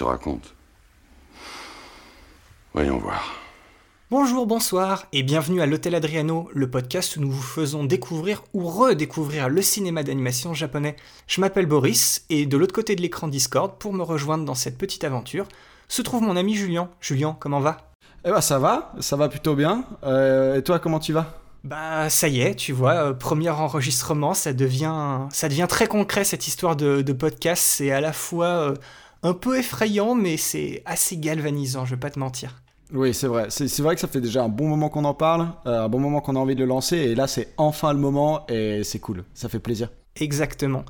Te raconte. Voyons voir. Bonjour, bonsoir et bienvenue à l'Hôtel Adriano, le podcast où nous vous faisons découvrir ou redécouvrir le cinéma d'animation japonais. Je m'appelle Boris et de l'autre côté de l'écran Discord, pour me rejoindre dans cette petite aventure, se trouve mon ami Julien. Julien, comment va? Eh bah ça va, ça va plutôt bien. Euh, et toi, comment tu vas? Bah ça y est, tu vois, euh, premier enregistrement, ça devient, ça devient très concret cette histoire de, de podcast. C'est à la fois euh, un peu effrayant, mais c'est assez galvanisant, je vais pas te mentir. Oui, c'est vrai. C'est vrai que ça fait déjà un bon moment qu'on en parle, euh, un bon moment qu'on a envie de le lancer, et là c'est enfin le moment, et c'est cool. Ça fait plaisir. Exactement.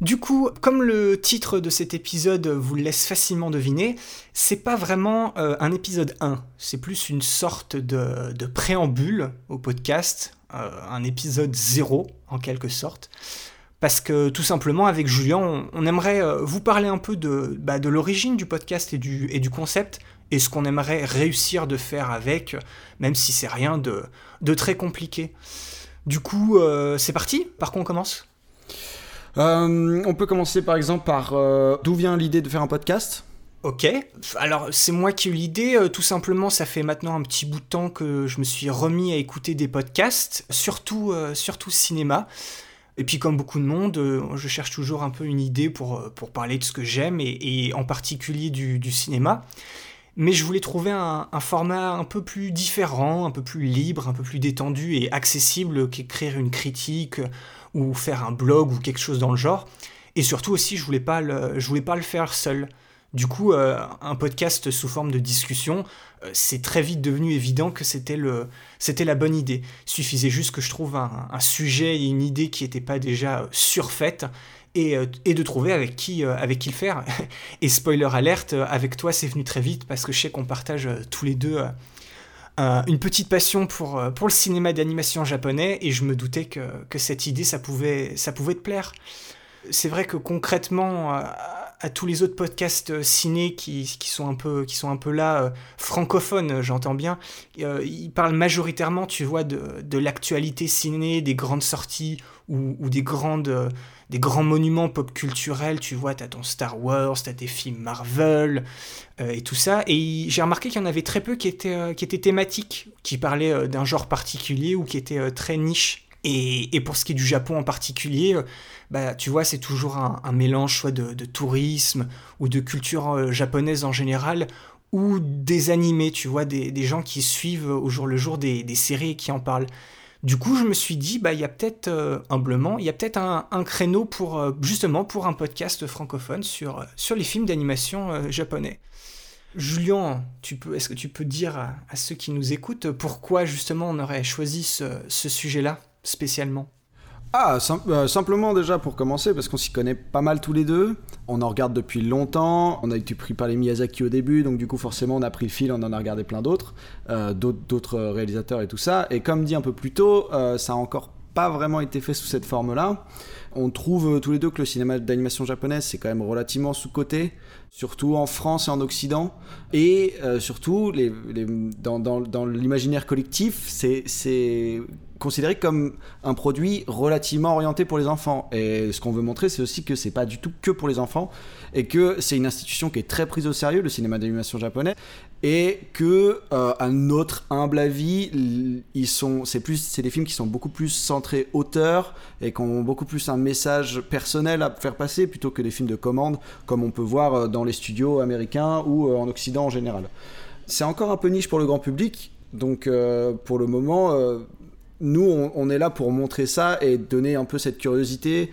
Du coup, comme le titre de cet épisode vous le laisse facilement deviner, c'est pas vraiment euh, un épisode 1, c'est plus une sorte de, de préambule au podcast, euh, un épisode 0 en quelque sorte. Parce que tout simplement, avec Julien, on, on aimerait euh, vous parler un peu de, bah, de l'origine du podcast et du, et du concept, et ce qu'on aimerait réussir de faire avec, même si c'est rien de, de très compliqué. Du coup, euh, c'est parti. Par quoi on commence? Euh, on peut commencer par exemple par euh, d'où vient l'idée de faire un podcast? Ok, alors c'est moi qui ai eu l'idée, tout simplement ça fait maintenant un petit bout de temps que je me suis remis à écouter des podcasts, surtout, surtout cinéma. Et puis comme beaucoup de monde, euh, je cherche toujours un peu une idée pour, euh, parler de ce que j'aime, et, en particulier du, cinéma. Mais je voulais trouver un, format un peu plus différent, un peu plus libre, un peu plus détendu et accessible qu'écrire une critique ou faire un blog ou quelque chose dans le genre. Et surtout aussi, je voulais je voulais pas le faire seul. Du coup, euh, un podcast sous forme de discussion, euh, c'est très vite devenu évident que c'était le, c'était la bonne idée. Suffisait juste que je trouve un, sujet et une idée qui n'était pas déjà euh, surfaite et, et de trouver avec qui, avec qui le faire. Et spoiler alerte, avec toi, c'est venu très vite parce que je sais qu'on partage tous les deux un- une petite passion pour, pour le cinéma d'animation japonais et je me doutais que, que cette idée, ça pouvait, ça pouvait te plaire. C'est vrai que concrètement, à tous les autres podcasts euh, ciné qui, sont un peu, qui sont un peu là, euh, francophones, euh, j'entends bien, ils parlent majoritairement, tu vois, de, de l'actualité ciné, des grandes sorties ou, des, grandes, des grands monuments pop culturels, tu vois, t'as ton Star Wars, t'as tes films Marvel et tout ça. Et j'ai remarqué qu'il y en avait très peu qui étaient, qui étaient thématiques, qui parlaient d'un genre particulier ou qui étaient très niche. Et, pour ce qui est du Japon en particulier, euh, bah, tu vois, c'est toujours un, mélange soit de, tourisme ou de culture euh, japonaise en général, ou des animés, tu vois, des, gens qui suivent au jour le jour des, séries et qui en parlent. Du coup, je me suis dit, bah, il y a peut-être, euh, humblement, il y a peut-être un, créneau pour, euh, justement, pour un podcast francophone sur, euh, sur les films d'animation euh, japonais. Julien, tu peux, est-ce que tu peux dire à, ceux qui nous écoutent pourquoi, justement, on aurait choisi ce sujet-là, spécialement Ah, euh, simplement déjà pour commencer, parce qu'on s'y connaît pas mal tous les deux. On en regarde depuis longtemps. On a été pris par les Miyazaki au début, donc du coup forcément on a pris le fil, on en a regardé plein d'autres, euh, d'autres d'autres réalisateurs et tout ça. Et comme dit un peu plus tôt, euh, ça a encore pas vraiment été fait sous cette forme-là. On trouve euh, tous les deux que le cinéma d'animation japonaise c'est quand même relativement sous-coté, surtout en France et en Occident, et euh, surtout dans, l'imaginaire collectif, c'est considéré comme un produit relativement orienté pour les enfants. Et ce qu'on veut montrer, c'est aussi que c'est pas du tout que pour les enfants et que c'est une institution qui est très prise au sérieux, le cinéma d'animation japonais, et que euh, à notre humble avis, ils sont, c'est plus, c'est des films qui sont beaucoup plus centrés auteur et qui ont beaucoup plus un message personnel à faire passer plutôt que des films de commande comme on peut voir euh, dans les studios américains ou euh, en Occident en général. C'est encore un peu niche pour le grand public, donc euh, pour le moment. Nous, on, est là pour montrer ça et donner un peu cette curiosité,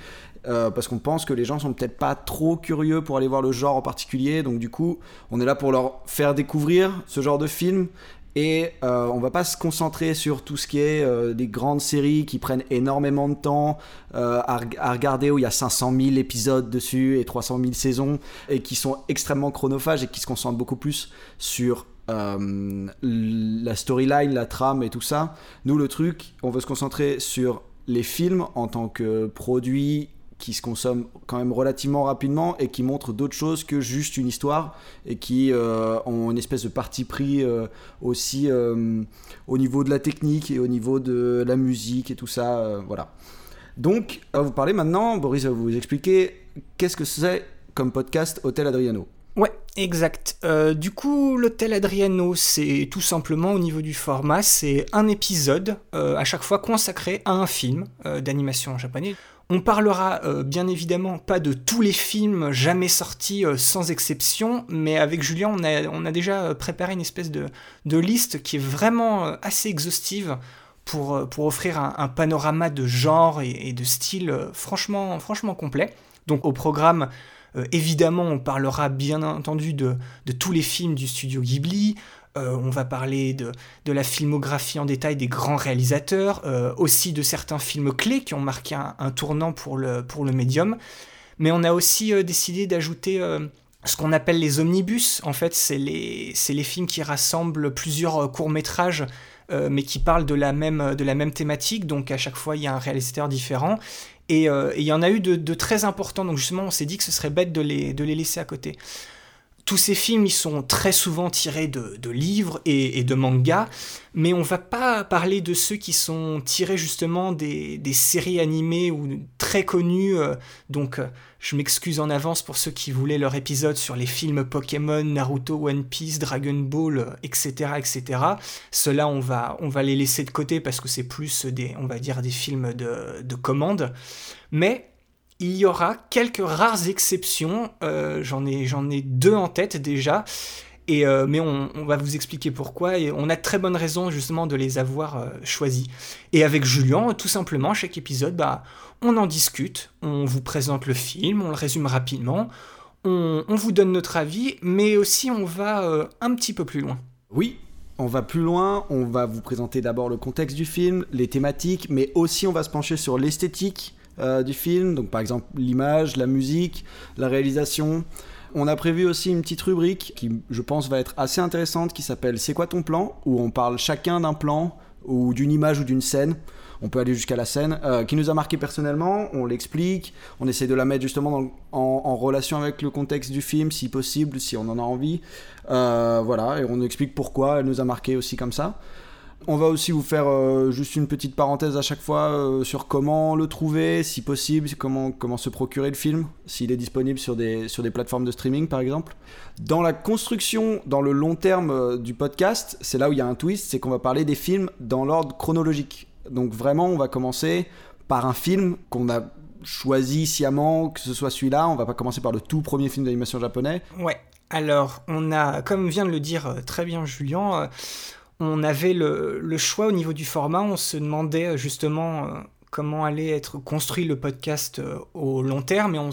euh, parce qu'on pense que les gens sont peut-être pas trop curieux pour aller voir le genre en particulier. Donc du coup, on est là pour leur faire découvrir ce genre de film Et euh, on va pas se concentrer sur tout ce qui est euh, des grandes séries qui prennent énormément de temps euh, à, à regarder, où il y a 500 000 épisodes dessus et 300 000 saisons, et qui sont extrêmement chronophages et qui se concentrent beaucoup plus sur euh, la storyline, la trame et tout ça. Nous, le truc, on veut se concentrer sur les films en tant que produit qui se consomment quand même relativement rapidement et qui montrent d'autres choses que juste une histoire et qui euh, ont une espèce de parti pris euh, aussi au niveau de la technique et au niveau de la musique et tout ça. voilà. Donc, on va vous parler maintenant, Boris va vous expliquer qu'est-ce que c'est comme podcast Hôtel Adriano. Ouais, exact. Euh, du coup, l'hôtel Adriano, c'est tout simplement au niveau du format, c'est un épisode euh, à chaque fois consacré à un film euh, d'animation japonais. On parlera bien évidemment pas de tous les films jamais sortis sans exception, mais avec Julien, on a, déjà préparé une espèce de, liste qui est vraiment assez exhaustive pour, offrir un, panorama de genre et, et de style franchement, franchement complet. Donc au programme, euh, évidemment, on parlera bien entendu de, tous les films du studio Ghibli. Euh, on va parler de, la filmographie en détail des grands réalisateurs, euh, aussi de certains films clés qui ont marqué un, tournant pour le, pour médium. Mais on a aussi décidé d'ajouter ce qu'on appelle les omnibus. En fait, c'est les, films qui rassemblent plusieurs courts-métrages, mais qui parlent de la, même, thématique. Donc à chaque fois, il y a un réalisateur différent. Et euh, il y en a eu de, très importants. Donc justement, on s'est dit que ce serait bête de les laisser à côté. Tous ces films, ils sont très souvent tirés de, livres et, de mangas, mais on va pas parler de ceux qui sont tirés justement des, séries animées ou très connues. euh, donc, euh, je m'excuse en avance pour ceux qui voulaient leur épisode sur les films Pokémon, Naruto, One Piece, Dragon Ball, euh, etc., etc. Ceux-là, on va, on va les laisser de côté parce que c'est plus des, on va dire, des films de, de commande. Mais il y aura quelques rares exceptions. euh, j'en ai, j'en ai deux en tête déjà. Et, euh, mais on, va vous expliquer pourquoi. Et on a très bonnes raisons justement de les avoir euh, choisis. Et avec Julien, tout simplement, chaque épisode, bah, on en discute. On vous présente le film, on le résume rapidement. On, on vous donne notre avis, mais aussi on va euh, un petit peu plus loin. Oui, on va plus loin, on va vous présenter d'abord le contexte du film, les thématiques, mais aussi on va se pencher sur l'esthétique euh, du film, donc par exemple l'image, la musique, la réalisation. On a prévu aussi une petite rubrique qui, je pense, va être assez intéressante, qui s'appelle C'est quoi ton plan? où on parle chacun d'un plan ou d'une image ou d'une scène. On peut aller jusqu'à la scène euh, qui nous a marqué personnellement. On l'explique, on essaie de la mettre justement en relation avec le contexte du film, si possible, si on en a envie. Euh, voilà, et on explique pourquoi elle nous a marqué aussi comme ça. On va aussi vous faire euh, juste une petite parenthèse à chaque fois euh, sur comment le trouver, si possible, comment, comment se procurer le film, s'il est disponible sur des, sur des plateformes de streaming par exemple. Dans la construction, dans le long terme euh, du podcast, c'est là où il y a un twist, c'est qu'on va parler des films dans l'ordre chronologique. Donc vraiment, on va commencer par un film qu'on a choisi sciemment, que ce soit celui-là, on va pas commencer par le tout premier film d'animation japonais. Ouais. Alors, on a, comme vient de le dire très bien Julien, on avait le, choix au niveau du format. On se demandait euh, justement euh, comment allait être construit le podcast euh, au long terme. Et on,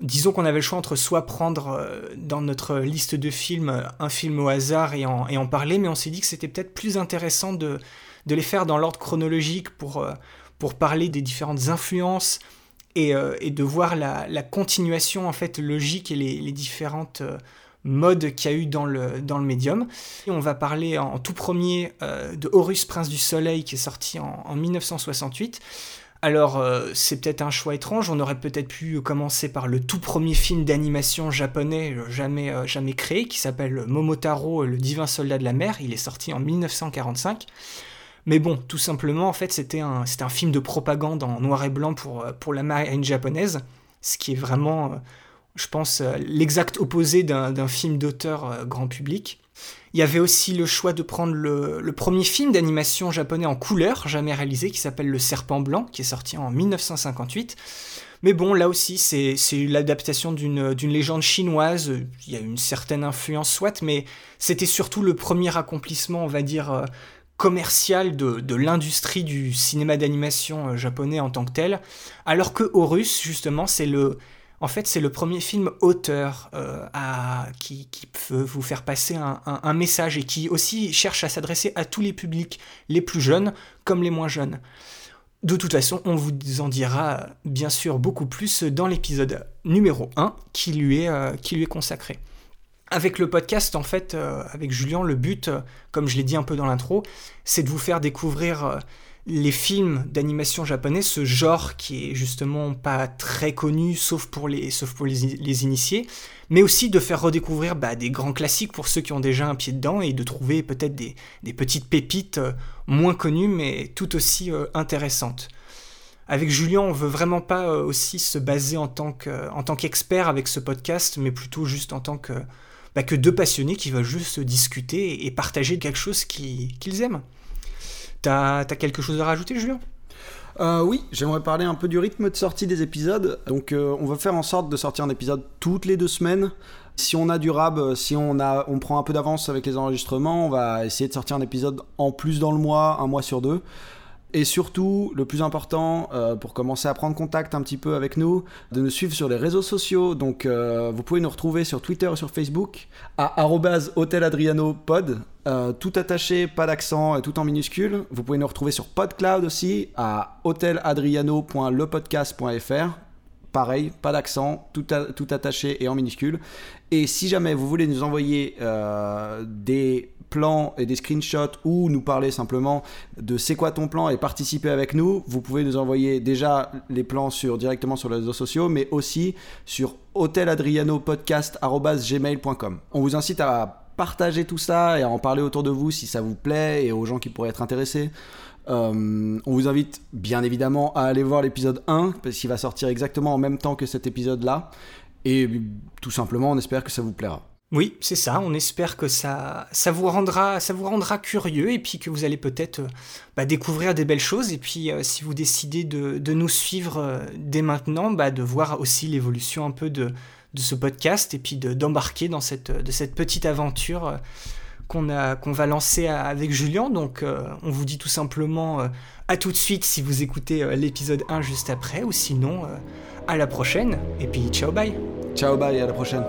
disons qu'on avait le choix entre soit prendre dans notre liste de films un film au hasard et en, parler, mais on s'est dit que c'était peut-être plus intéressant de, les faire dans l'ordre chronologique pour, parler des différentes influences et, de voir la, continuation en fait logique et les différentes modes qu'il y a eu dans le, dans le médium. On va parler en, tout premier euh, de Horus Prince du Soleil qui est sorti en, en 1968. Alors euh, c'est peut-être un choix étrange, on aurait peut-être pu commencer par le tout premier film d'animation japonais euh, jamais, jamais créé qui s'appelle Momotaro, le divin soldat de la mer, il est sorti en 1945. Mais bon, tout simplement, en fait, c'était un, un film de propagande en noir et blanc pour, pour la marine japonaise, ce qui est vraiment, je pense, euh, l'exact opposé d'un film d'auteur euh, grand public. Il y avait aussi le choix de prendre le, premier film d'animation japonais en couleur jamais réalisé, qui s'appelle Le Serpent Blanc, qui est sorti en 1958. Mais bon, là aussi, c'est l'adaptation d'une légende chinoise. Il y a une certaine influence, soit, mais c'était surtout le premier accomplissement, on va dire, euh, commercial de, de l'industrie du cinéma d'animation japonais en tant que tel. Alors que Horus, justement, c'est le, En fait, c'est le premier film auteur à, qui, peut vous faire passer un, message et qui aussi cherche à s'adresser à tous les publics, les plus jeunes comme les moins jeunes. De toute façon, on vous en dira bien sûr beaucoup plus dans l'épisode numéro 1 qui lui est, qui lui est consacré. Avec le podcast, en fait, euh, avec Julien, le but, euh, comme je l'ai dit un peu dans l'intro, c'est de vous faire découvrir euh, les films d'animation japonais, ce genre qui est justement pas très connu, sauf pour les, sauf pour les, initiés, mais aussi de faire redécouvrir bah, des grands classiques pour ceux qui ont déjà un pied dedans et de trouver peut-être des, petites pépites moins connues, mais tout aussi intéressantes. Avec Julien, on veut vraiment pas aussi se baser en tant qu'expert avec ce podcast, mais plutôt juste en tant que bah, que deux passionnés qui veulent juste discuter et partager quelque chose qu'ils aiment. T'as as quelque chose à rajouter, Julien? Euh, oui, j'aimerais parler un peu du rythme de sortie des épisodes. Donc, euh, on va faire en sorte de sortir un épisode toutes les deux semaines. Si on a du rab, si on, on prend un peu d'avance avec les enregistrements, on va essayer de sortir un épisode en plus dans le mois, un mois sur deux. Et surtout, le plus important, euh, pour commencer à prendre contact un petit peu avec nous, de nous suivre sur les réseaux sociaux. Donc, euh, vous pouvez nous retrouver sur Twitter et sur Facebook à @hoteladrianopod, euh, tout attaché, pas d'accent et tout en minuscule. Vous pouvez nous retrouver sur PodCloud aussi à hoteladriano.lepodcast.fr. Pareil, pas d'accent, tout, attaché et en minuscule. Et si jamais vous voulez nous envoyer des plans et des screenshots ou nous parler simplement de c'est quoi ton plan et participer avec nous, vous pouvez nous envoyer déjà les plans sur, directement sur les réseaux sociaux, mais aussi sur hoteladrianopodcast.gmail.com. On vous incite à partager tout ça et à en parler autour de vous si ça vous plaît et aux gens qui pourraient être intéressés. Euh, on vous invite bien évidemment à aller voir l'épisode 1 parce qu'il va sortir exactement en même temps que cet épisode là. Et tout simplement, on espère que ça vous plaira. Oui, c'est ça. On espère que ça, ça, vous rendra, ça vous rendra curieux et puis que vous allez peut-être euh, bah, découvrir des belles choses. Et puis, euh, si vous décidez de, nous suivre dès maintenant, bah, de voir aussi l'évolution un peu de, ce podcast et puis d'embarquer dans cette, de cette petite aventure qu'on va lancer avec Julien. Donc, on vous dit tout simplement à tout de suite si vous écoutez l'épisode 1 juste après, ou sinon à la prochaine. Et puis, ciao, bye. Ciao, bye, à la prochaine.